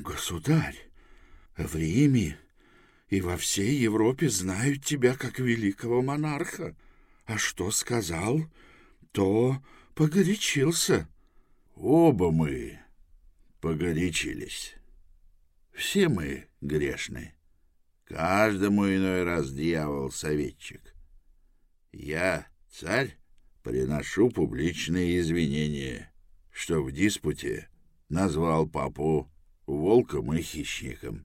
Государь, в Риме и во всей Европе знают тебя как великого монарха. А что сказал, то погорячился. Оба мы погорячились. Все мы грешны. Каждому иной раз дьявол-советчик. Я, царь, приношу публичные извинения, что в диспуте назвал папу волком и хищником.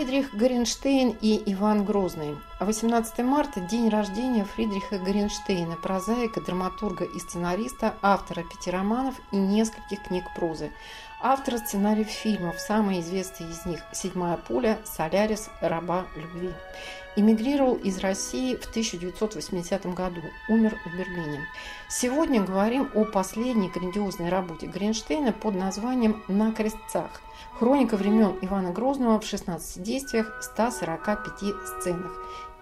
Фридрих Горенштейн и Иван Грозный. 18 марта – день рождения Фридриха Горенштейна, прозаика, драматурга и сценариста, автора пяти романов и нескольких книг прозы. Автора сценариев фильмов, самые известные из них «Седьмая пуля», «Солярис», «Раба любви». Эмигрировал из России в 1980 году, умер в Берлине. Сегодня говорим о последней грандиозной работе Гринштейна под названием «На крестцах». Хроника времен Ивана Грозного в 16 действиях, 145 сценах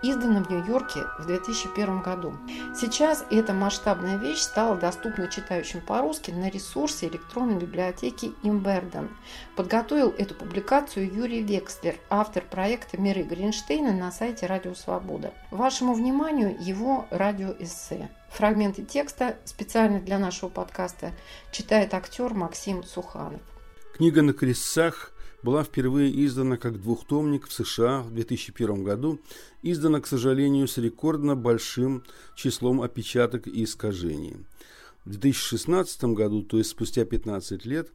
издана в Нью-Йорке в 2001 году. Сейчас эта масштабная вещь стала доступна читающим по-русски на ресурсе электронной библиотеки Имберден. Подготовил эту публикацию Юрий Векслер, автор проекта «Миры Гринштейна» на сайте Радио Свобода. Вашему вниманию его радиоэссе. Фрагменты текста специально для нашего подкаста читает актер Максим Суханов. Книга на крестцах была впервые издана как двухтомник в США в 2001 году, издана, к сожалению, с рекордно большим числом опечаток и искажений. В 2016 году, то есть спустя 15 лет,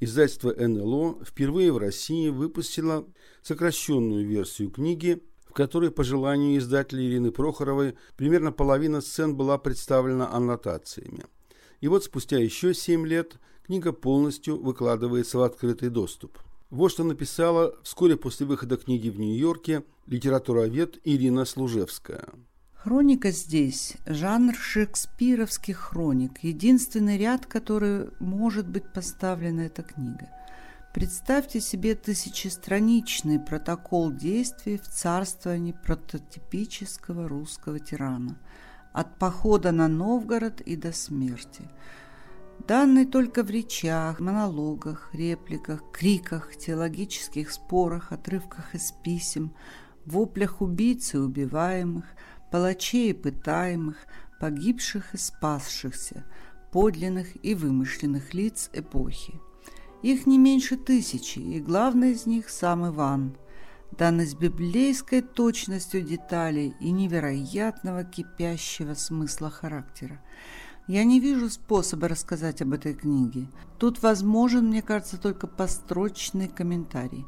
издательство НЛО впервые в России выпустило сокращенную версию книги, в которой, по желанию издателя Ирины Прохоровой, примерно половина сцен была представлена аннотациями. И вот спустя еще 7 лет книга полностью выкладывается в открытый доступ. Вот что написала вскоре после выхода книги в Нью-Йорке литературовед Ирина Служевская. Хроника здесь – жанр шекспировских хроник, единственный ряд, который может быть поставлена эта книга. Представьте себе тысячестраничный протокол действий в царствовании прототипического русского тирана. От похода на Новгород и до смерти – данный только в речах, монологах, репликах, криках, теологических спорах, отрывках из писем, воплях убийц и убиваемых, палачей и пытаемых, погибших и спасшихся, подлинных и вымышленных лиц эпохи. Их не меньше тысячи, и главный из них сам Иван, данный с библейской точностью деталей и невероятного кипящего смысла характера. Я не вижу способа рассказать об этой книге. Тут возможен, мне кажется, только построчный комментарий.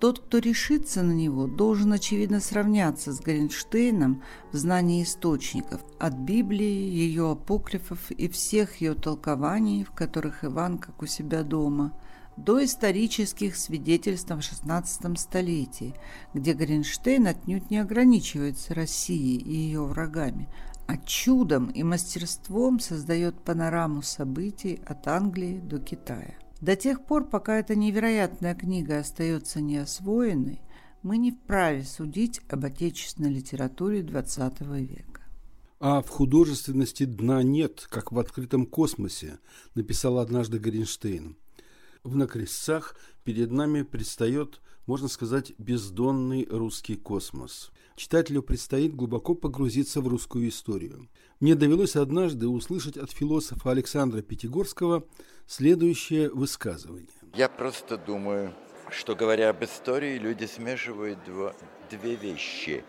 Тот, кто решится на него, должен, очевидно, сравняться с Гринштейном в знании источников, от Библии, ее апокрифов и всех ее толкований, в которых Иван как у себя дома, до исторических свидетельств в XVI столетии, где Гринштейн отнюдь не ограничивается Россией и ее врагами, а чудом и мастерством создает панораму событий от Англии до Китая. До тех пор, пока эта невероятная книга остается неосвоенной, мы не вправе судить об отечественной литературе XX века. А в художественности дна нет, как в открытом космосе, написал однажды Горинштейн. В «На перед нами предстает, можно сказать, бездонный русский космос – читателю предстоит глубоко погрузиться в русскую историю. Мне довелось однажды услышать от философа Александра Пятигорского следующее высказывание. Я просто думаю, что говоря об истории, люди смешивают два, две вещи.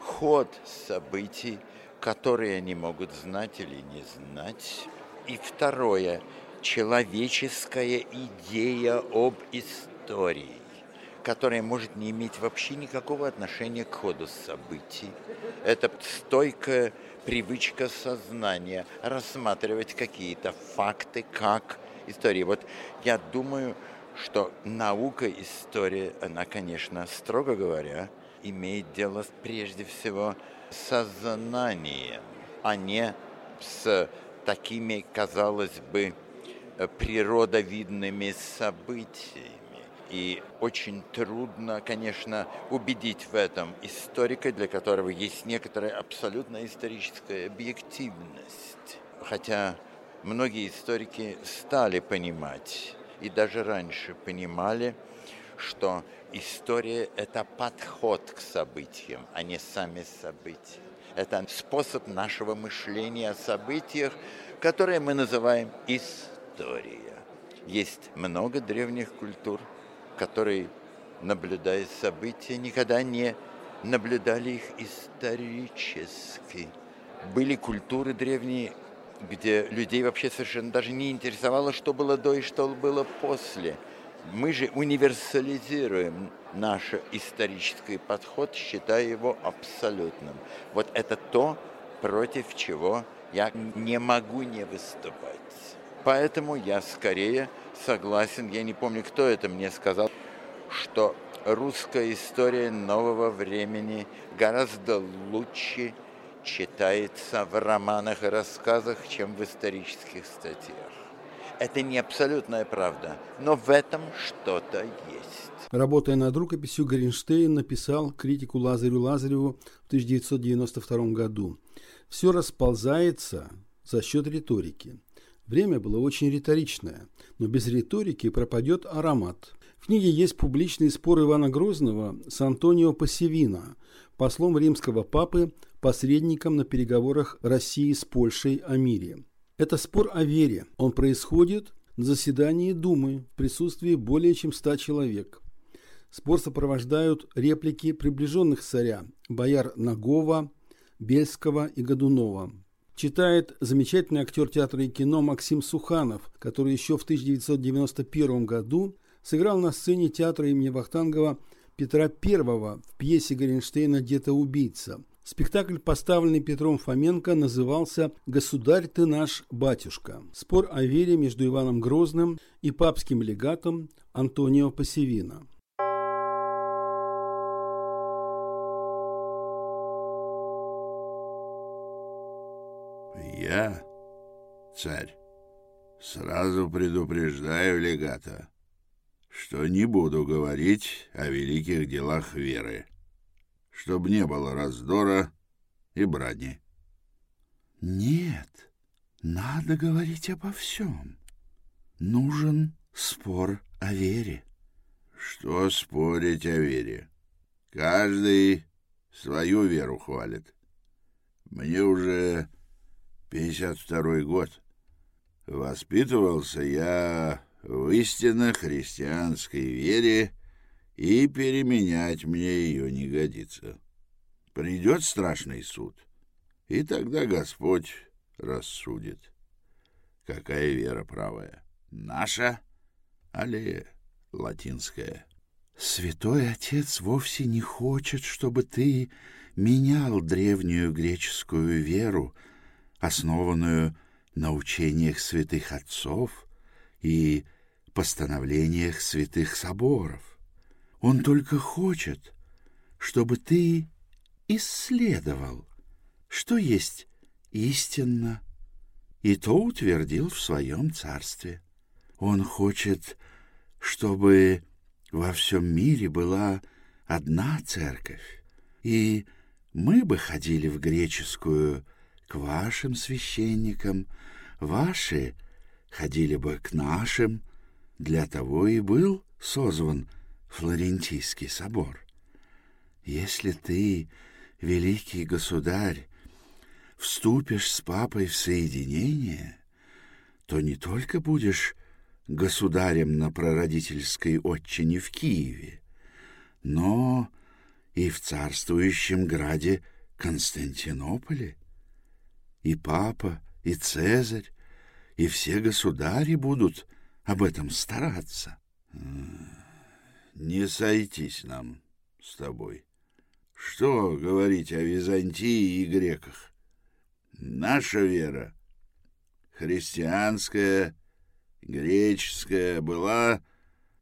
Ход событий, которые они могут знать или не знать. И второе, человеческая идея об истории, которая может не иметь вообще никакого отношения к ходу событий. Это стойкая привычка сознания рассматривать какие-то факты как истории. Вот я думаю, что наука история, она, конечно, строго говоря, имеет дело прежде всего с сознанием, а не с такими, казалось бы, природовидными событиями. И очень трудно, конечно, убедить в этом историка, для которого есть некоторая абсолютно историческая объективность. Хотя многие историки стали понимать, и даже раньше понимали, что история – это подход к событиям, а не сами события. Это способ нашего мышления о событиях, которые мы называем история. Есть много древних культур, которые, наблюдая события, никогда не наблюдали их исторически. Были культуры древние, где людей вообще совершенно даже не интересовало, что было до и что было после. Мы же универсализируем наш исторический подход, считая его абсолютным. Вот это то, против чего я не могу не выступать. Поэтому я скорее согласен, я не помню, кто это мне сказал, что русская история нового времени гораздо лучше читается в романах и рассказах, чем в исторических статьях. Это не абсолютная правда, но в этом что-то есть. Работая над рукописью, Гринштейн написал критику Лазарю Лазареву в 1992 году. Все расползается за счет риторики. Время было очень риторичное, но без риторики пропадет аромат. В книге есть публичный спор Ивана Грозного с Антонио Пассивино, послом римского папы, посредником на переговорах России с Польшей о мире. Это спор о вере. Он происходит на заседании Думы в присутствии более чем ста человек. Спор сопровождают реплики приближенных царя – бояр Нагова, Бельского и Годунова. Читает замечательный актер театра и кино Максим Суханов, который еще в 1991 году сыграл на сцене театра имени Вахтангова Петра I в пьесе Горенштейна «Где-то убийца». Спектакль, поставленный Петром Фоменко, назывался «Государь ты наш, батюшка». Спор о вере между Иваном Грозным и папским легатом Антонио Пассивино. Я, царь, сразу предупреждаю легата, что не буду говорить о великих делах веры, чтобы не было раздора и брани. Нет, надо говорить обо всем. Нужен спор о вере. Что спорить о вере? Каждый свою веру хвалит. Мне уже 52 год. Воспитывался я в истинно христианской вере, и переменять мне ее не годится. Придет страшный суд, и тогда Господь рассудит. Какая вера правая? Наша, али латинская? Святой Отец вовсе не хочет, чтобы ты менял древнюю греческую веру, основанную на учениях святых отцов и постановлениях святых соборов. Он только хочет, чтобы ты исследовал, что есть истинно, и то утвердил в своем царстве. Он хочет, чтобы во всем мире была одна церковь, и мы бы ходили в греческую к вашим священникам, ваши ходили бы к нашим, для того и был созван Флорентийский собор. Если ты, великий государь, вступишь с папой в соединение, то не только будешь государем на прародительской отчине в Киеве, но и в царствующем граде Константинополе и папа, и Цезарь, и все государи будут об этом стараться. Не сойтись нам с тобой. Что говорить о Византии и греках? Наша вера, христианская, греческая, была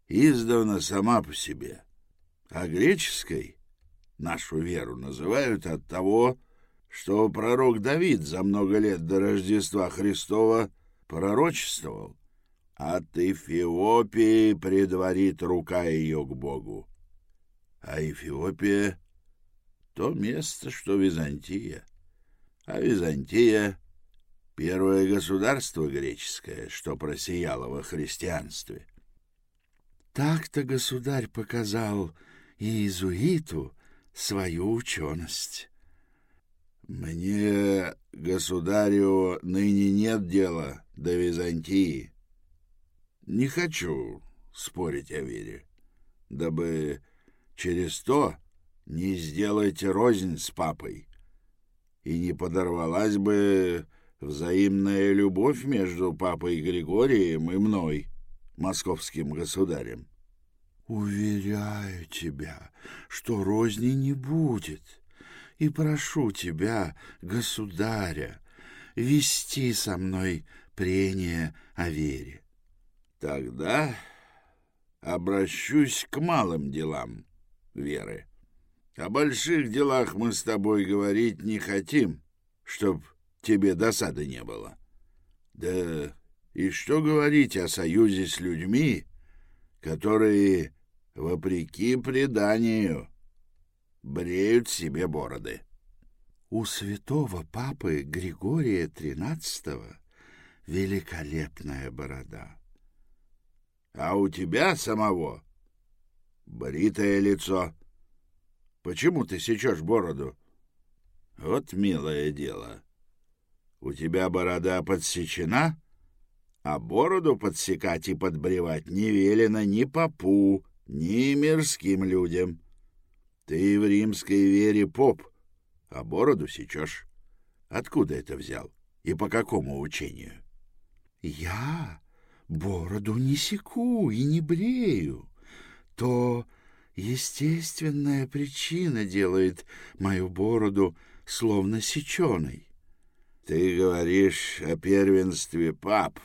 издавна сама по себе, а греческой нашу веру называют от того, что пророк Давид за много лет до Рождества Христова пророчествовал. От Эфиопии предварит рука ее к Богу. А Эфиопия — то место, что Византия. А Византия — первое государство греческое, что просияло во христианстве. Так-то государь показал иезуиту свою ученость. Мне, государю, ныне нет дела до Византии. Не хочу спорить о вере, дабы через то не сделать рознь с папой, и не подорвалась бы взаимная любовь между папой Григорием и мной, московским государем. Уверяю тебя, что розни не будет, и прошу тебя, государя, вести со мной прение о вере. Тогда обращусь к малым делам веры. О больших делах мы с тобой говорить не хотим, чтоб тебе досады не было. Да и что говорить о союзе с людьми, которые вопреки преданию, бреют себе бороды. У святого папы Григория XIII великолепная борода. А у тебя самого бритое лицо. Почему ты сечешь бороду? Вот милое дело. У тебя борода подсечена, а бороду подсекать и подбревать не велено ни попу, ни мирским людям. Ты в римской вере поп, а бороду сечешь. Откуда это взял и по какому учению? Я бороду не секу и не брею. То естественная причина делает мою бороду словно сеченой. Ты говоришь о первенстве пап,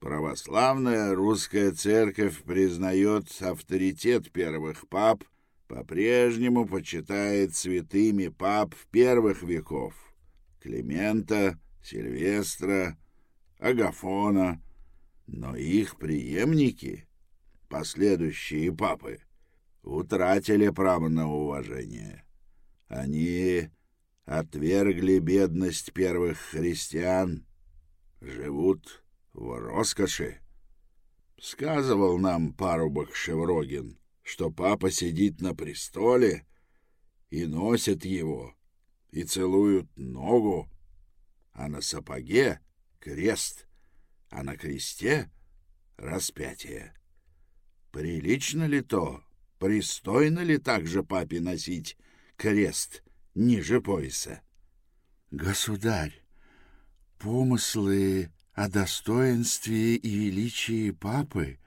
Православная русская церковь признает авторитет первых пап, по-прежнему почитает святыми пап первых веков — Климента, Сильвестра, Агафона, но их преемники, последующие папы, утратили право на уважение. Они отвергли бедность первых христиан, живут в роскоши. Сказывал нам парубок Шеврогин, что папа сидит на престоле и носит его, и целуют ногу, а на сапоге — крест, а на кресте — распятие. Прилично ли то, пристойно ли также папе носить крест ниже пояса? Государь, помыслы о достоинстве и величии папы,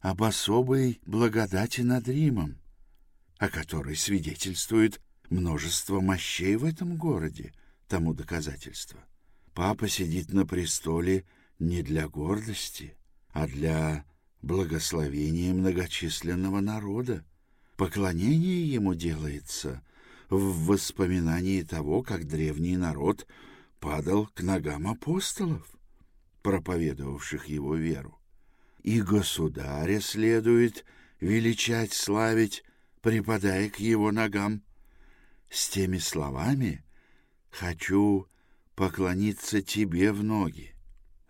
об особой благодати над Римом, о которой свидетельствует множество мощей в этом городе, тому доказательство. Папа сидит на престоле не для гордости, а для благословения многочисленного народа. Поклонение ему делается в воспоминании того, как древний народ падал к ногам апостолов проповедовавших его веру. И государя следует величать, славить, припадая к его ногам. С теми словами хочу поклониться тебе в ноги.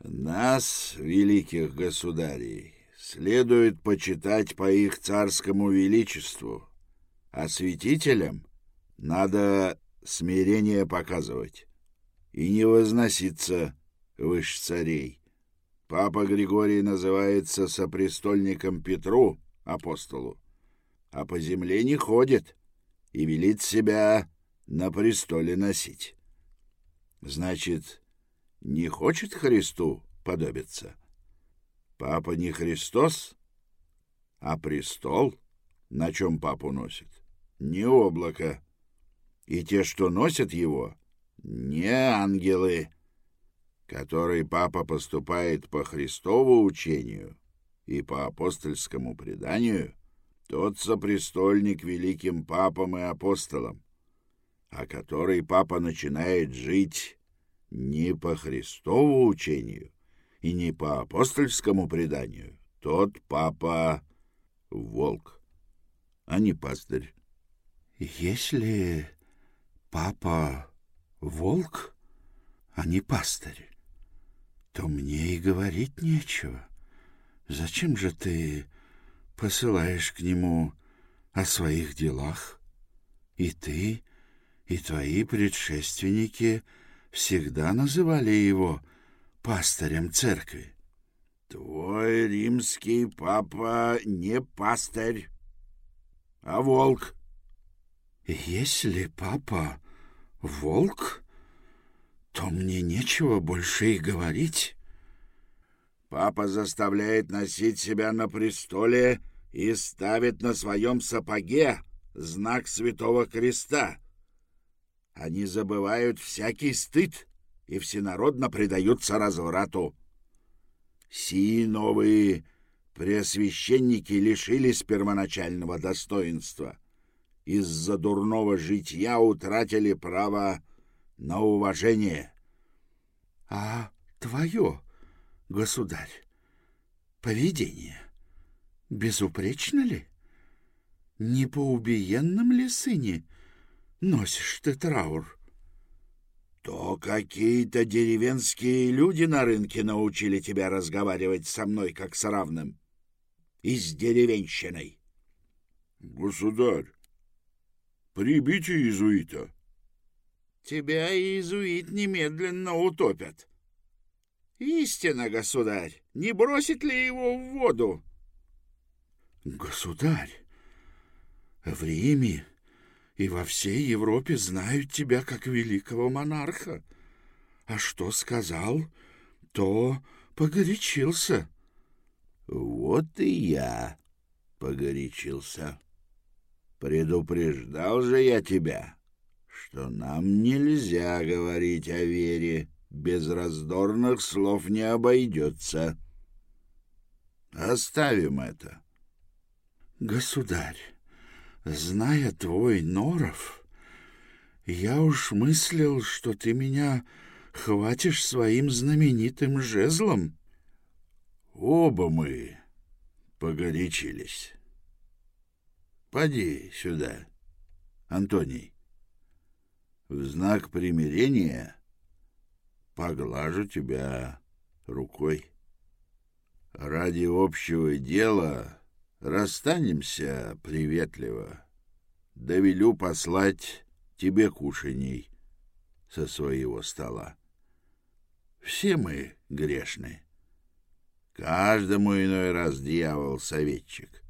Нас, великих государей, следует почитать по их царскому величеству, а святителям надо смирение показывать и не возноситься выше царей. Папа Григорий называется сопрестольником Петру, апостолу, а по земле не ходит и велит себя на престоле носить. Значит, не хочет Христу подобится. Папа не Христос, а престол, на чем папу носит, не облако. И те, что носят его, не ангелы, который папа поступает по Христову учению и по апостольскому преданию, тот сопрестольник великим папам и апостолам, а который папа начинает жить не по Христову учению и не по апостольскому преданию, тот папа — волк, а не пастырь. Если папа — волк, а не пастырь, то мне и говорить нечего. Зачем же ты посылаешь к нему о своих делах? И ты, и твои предшественники всегда называли его пастырем церкви. Твой римский папа не пастырь, а волк. Если папа волк, то мне нечего больше и говорить. Папа заставляет носить себя на престоле и ставит на своем сапоге знак Святого Креста. Они забывают всякий стыд и всенародно предаются разврату. Сии новые преосвященники лишились первоначального достоинства. Из-за дурного житья утратили право на уважение. — А твое, государь, поведение безупречно ли? Не по убиенном ли сыне носишь ты траур? — То какие-то деревенские люди на рынке научили тебя разговаривать со мной как с равным. И с деревенщиной. — Государь, прибейте иезуита. — тебя иезуит немедленно утопят. Истина, государь, не бросит ли его в воду? Государь, в Риме и во всей Европе знают тебя как великого монарха. А что сказал, то погорячился. Вот и я погорячился. Предупреждал же я тебя что нам нельзя говорить о вере, без раздорных слов не обойдется. Оставим это. Государь, зная твой норов, я уж мыслил, что ты меня хватишь своим знаменитым жезлом. Оба мы погорячились. Поди сюда, Антоний. В знак примирения поглажу тебя рукой. Ради общего дела расстанемся приветливо. Довелю послать тебе кушаний со своего стола. Все мы грешны. Каждому иной раз дьявол советчик.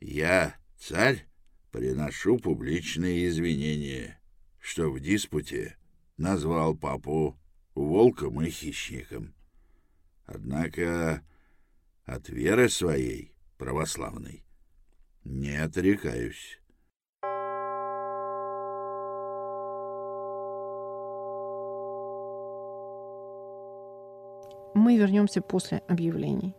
Я, царь, приношу публичные извинения что в диспуте назвал папу волком и хищником. Однако от веры своей, православной, не отрекаюсь. Мы вернемся после объявлений.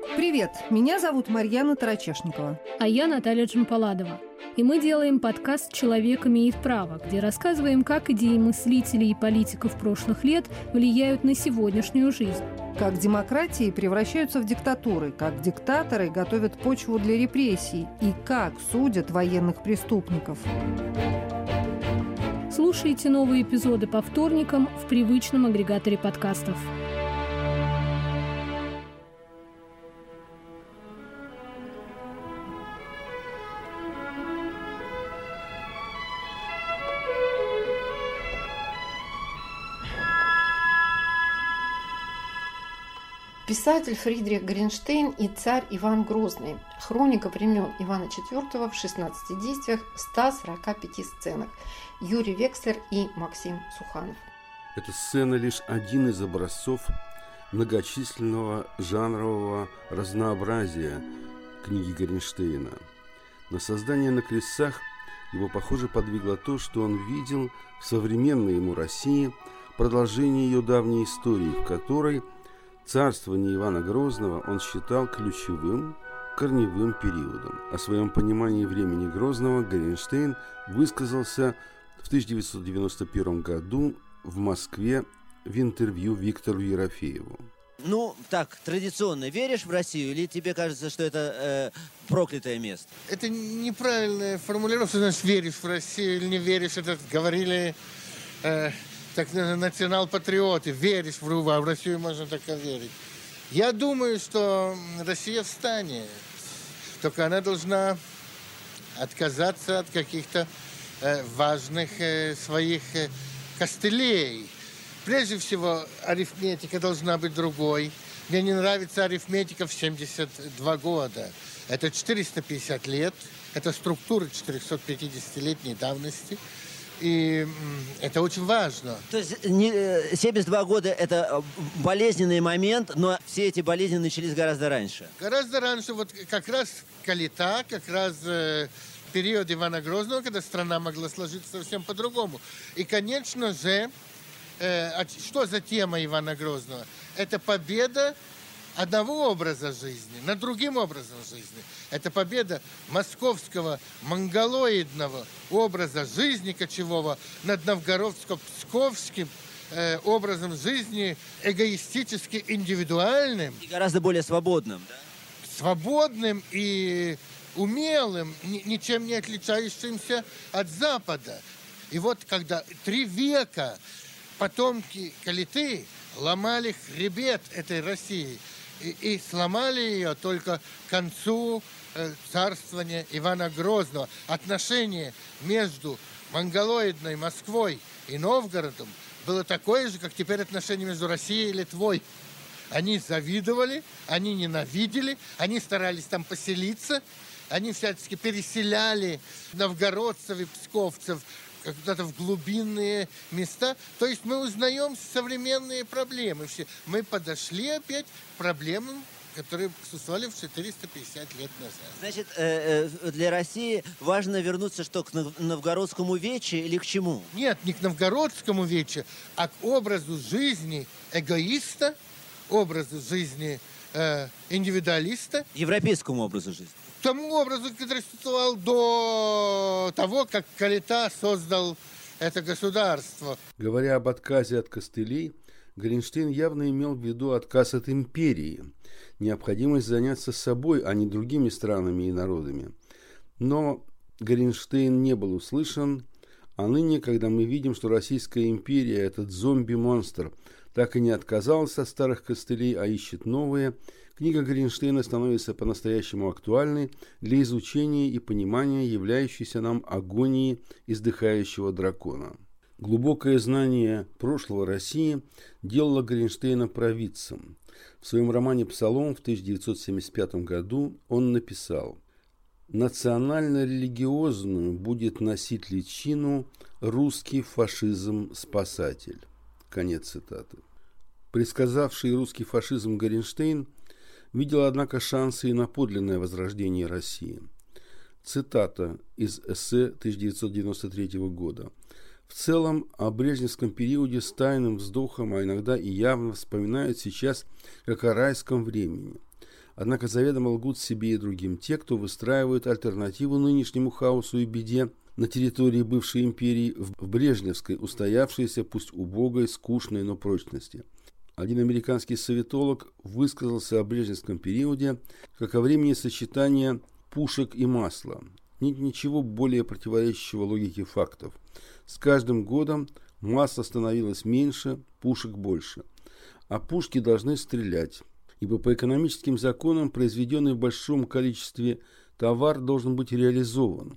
Привет, меня зовут Марьяна Тарачешникова. А я Наталья Джампаладова. И мы делаем подкаст «Человек имеет право», где рассказываем, как идеи мыслителей и политиков прошлых лет влияют на сегодняшнюю жизнь. Как демократии превращаются в диктатуры, как диктаторы готовят почву для репрессий и как судят военных преступников. Слушайте новые эпизоды по вторникам в привычном агрегаторе подкастов. Писатель Фридрих Гринштейн и царь Иван Грозный. Хроника времен Ивана IV в 16 действиях, 145 сценах. Юрий Векслер и Максим Суханов. Эта сцена лишь один из образцов многочисленного жанрового разнообразия книги Горенштейна. На создание «На крестах» его, похоже, подвигло то, что он видел в современной ему России продолжение ее давней истории, в которой царствование Ивана Грозного он считал ключевым корневым периодом. О своем понимании времени Грозного Горенштейн высказался в 1991 году в Москве в интервью Виктору Ерофееву. Ну, так, традиционно, веришь в Россию или тебе кажется, что это э, проклятое место? Это неправильная формулировка, значит, веришь в Россию или не веришь. Это говорили э, так национал-патриоты. Веришь в, в Россию, можно так верить. Я думаю, что Россия встанет. Только она должна отказаться от каких-то э, важных э, своих э, костылей – Прежде всего, арифметика должна быть другой. Мне не нравится арифметика в 72 года. Это 450 лет, это структура 450-летней давности. И это очень важно. То есть не, 72 года – это болезненный момент, но все эти болезни начались гораздо раньше. Гораздо раньше. Вот как раз Калита, как раз э, период Ивана Грозного, когда страна могла сложиться совсем по-другому. И, конечно же, э, что за тема Ивана Грозного? Это победа одного образа жизни над другим образом жизни. Это победа московского монголоидного образа жизни кочевого над новгородско-псковским э, образом жизни эгоистически индивидуальным. И гораздо более свободным, да? Свободным и умелым, ничем не отличающимся от Запада. И вот когда три века потомки Калиты ломали хребет этой России и, сломали ее только к концу э, царствования Ивана Грозного. Отношение между монголоидной Москвой и Новгородом было такое же, как теперь отношение между Россией и Литвой. Они завидовали, они ненавидели, они старались там поселиться, они всячески переселяли новгородцев и псковцев куда-то в глубинные места. То есть мы узнаем современные проблемы. Все. Мы подошли опять к проблемам которые существовали в 450 лет назад. Значит, э, э, для России важно вернуться что, к новгородскому вече или к чему? Нет, не к новгородскому вече, а к образу жизни эгоиста, образу жизни э, индивидуалиста. Европейскому образу жизни тому образу, который существовал до того, как Калита создал это государство. Говоря об отказе от костылей, Гринштейн явно имел в виду отказ от империи, необходимость заняться собой, а не другими странами и народами. Но Гринштейн не был услышан, а ныне, когда мы видим, что Российская империя, этот зомби-монстр, так и не отказался от старых костылей, а ищет новые – Книга Гринштейна становится по-настоящему актуальной для изучения и понимания являющейся нам агонии издыхающего дракона. Глубокое знание прошлого России делало Гринштейна провидцем. В своем романе «Псалом» в 1975 году он написал «Национально-религиозную будет носить личину русский фашизм-спасатель». Конец цитаты. Предсказавший русский фашизм Горенштейн видел, однако, шансы и на подлинное возрождение России. Цитата из эссе 1993 года. В целом, о брежневском периоде с тайным вздохом, а иногда и явно вспоминают сейчас как о райском времени. Однако заведомо лгут себе и другим те, кто выстраивают альтернативу нынешнему хаосу и беде на территории бывшей империи в брежневской, устоявшейся, пусть убогой, скучной, но прочности – один американский советолог высказался о брежневском периоде как о времени сочетания пушек и масла. Нет ничего более противоречащего логике фактов. С каждым годом масла становилось меньше, пушек больше. А пушки должны стрелять, ибо по экономическим законам произведенный в большом количестве товар должен быть реализован.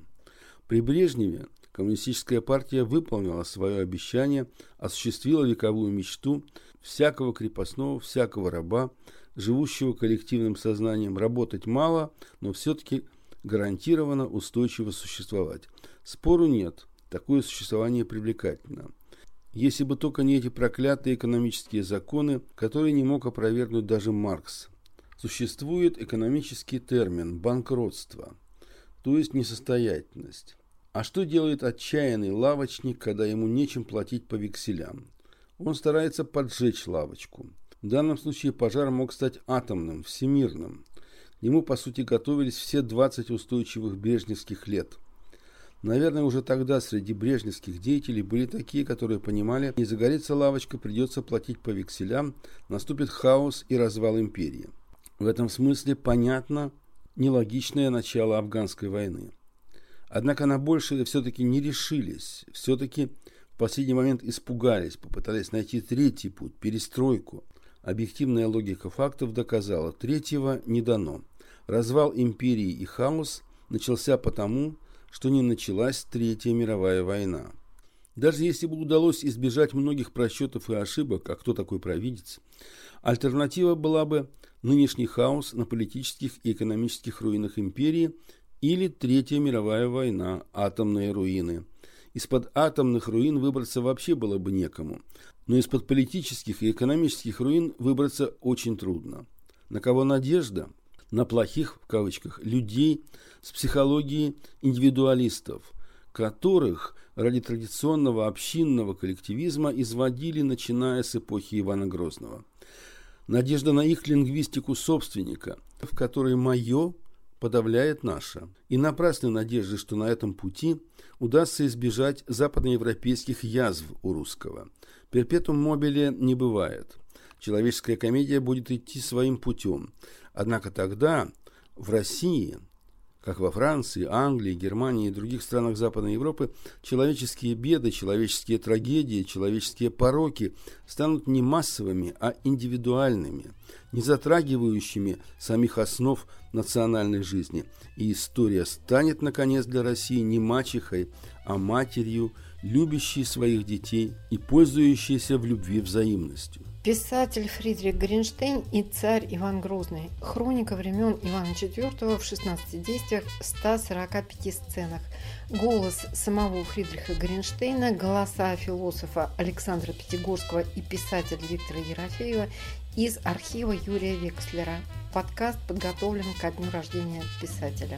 При Брежневе Коммунистическая партия выполнила свое обещание, осуществила вековую мечту всякого крепостного, всякого раба, живущего коллективным сознанием, работать мало, но все-таки гарантированно устойчиво существовать. Спору нет, такое существование привлекательно. если бы только не эти проклятые экономические законы, которые не мог опровергнуть даже Маркс. Существует экономический термин «банкротство», то есть несостоятельность. А что делает отчаянный лавочник, когда ему нечем платить по векселям? Он старается поджечь лавочку. В данном случае пожар мог стать атомным, всемирным. К нему, по сути, готовились все 20 устойчивых брежневских лет. Наверное, уже тогда среди брежневских деятелей были такие, которые понимали, не загорится лавочка, придется платить по векселям, наступит хаос и развал империи. В этом смысле понятно нелогичное начало афганской войны. Однако на большее все-таки не решились, все-таки последний момент испугались, попытались найти третий путь, перестройку. Объективная логика фактов доказала, третьего не дано. Развал империи и хаос начался потому, что не началась Третья мировая война. Даже если бы удалось избежать многих просчетов и ошибок, а кто такой провидец, альтернатива была бы нынешний хаос на политических и экономических руинах империи или Третья мировая война, атомные руины. Из-под атомных руин выбраться вообще было бы некому, но из-под политических и экономических руин выбраться очень трудно. На кого надежда? На плохих, в кавычках, людей с психологией индивидуалистов, которых ради традиционного общинного коллективизма изводили, начиная с эпохи Ивана Грозного. Надежда на их лингвистику собственника, в которой «моё» подавляет наше. И напрасны надежды, что на этом пути удастся избежать западноевропейских язв у русского – Перпетум мобиле не бывает. Человеческая комедия будет идти своим путем. Однако тогда в России, как во Франции, Англии, Германии и других странах Западной Европы, человеческие беды, человеческие трагедии, человеческие пороки станут не массовыми, а индивидуальными, не затрагивающими самих основ национальной жизни. И история станет, наконец, для России не мачехой, а матерью, любящий своих детей и пользующийся в любви взаимностью. Писатель Фридрих Гринштейн и царь Иван Грозный. Хроника времен Ивана IV в 16 действиях, 145 сценах. Голос самого Фридриха Гринштейна, голоса философа Александра Пятигорского и писателя Виктора Ерофеева из архива Юрия Векслера. Подкаст подготовлен ко дню рождения писателя.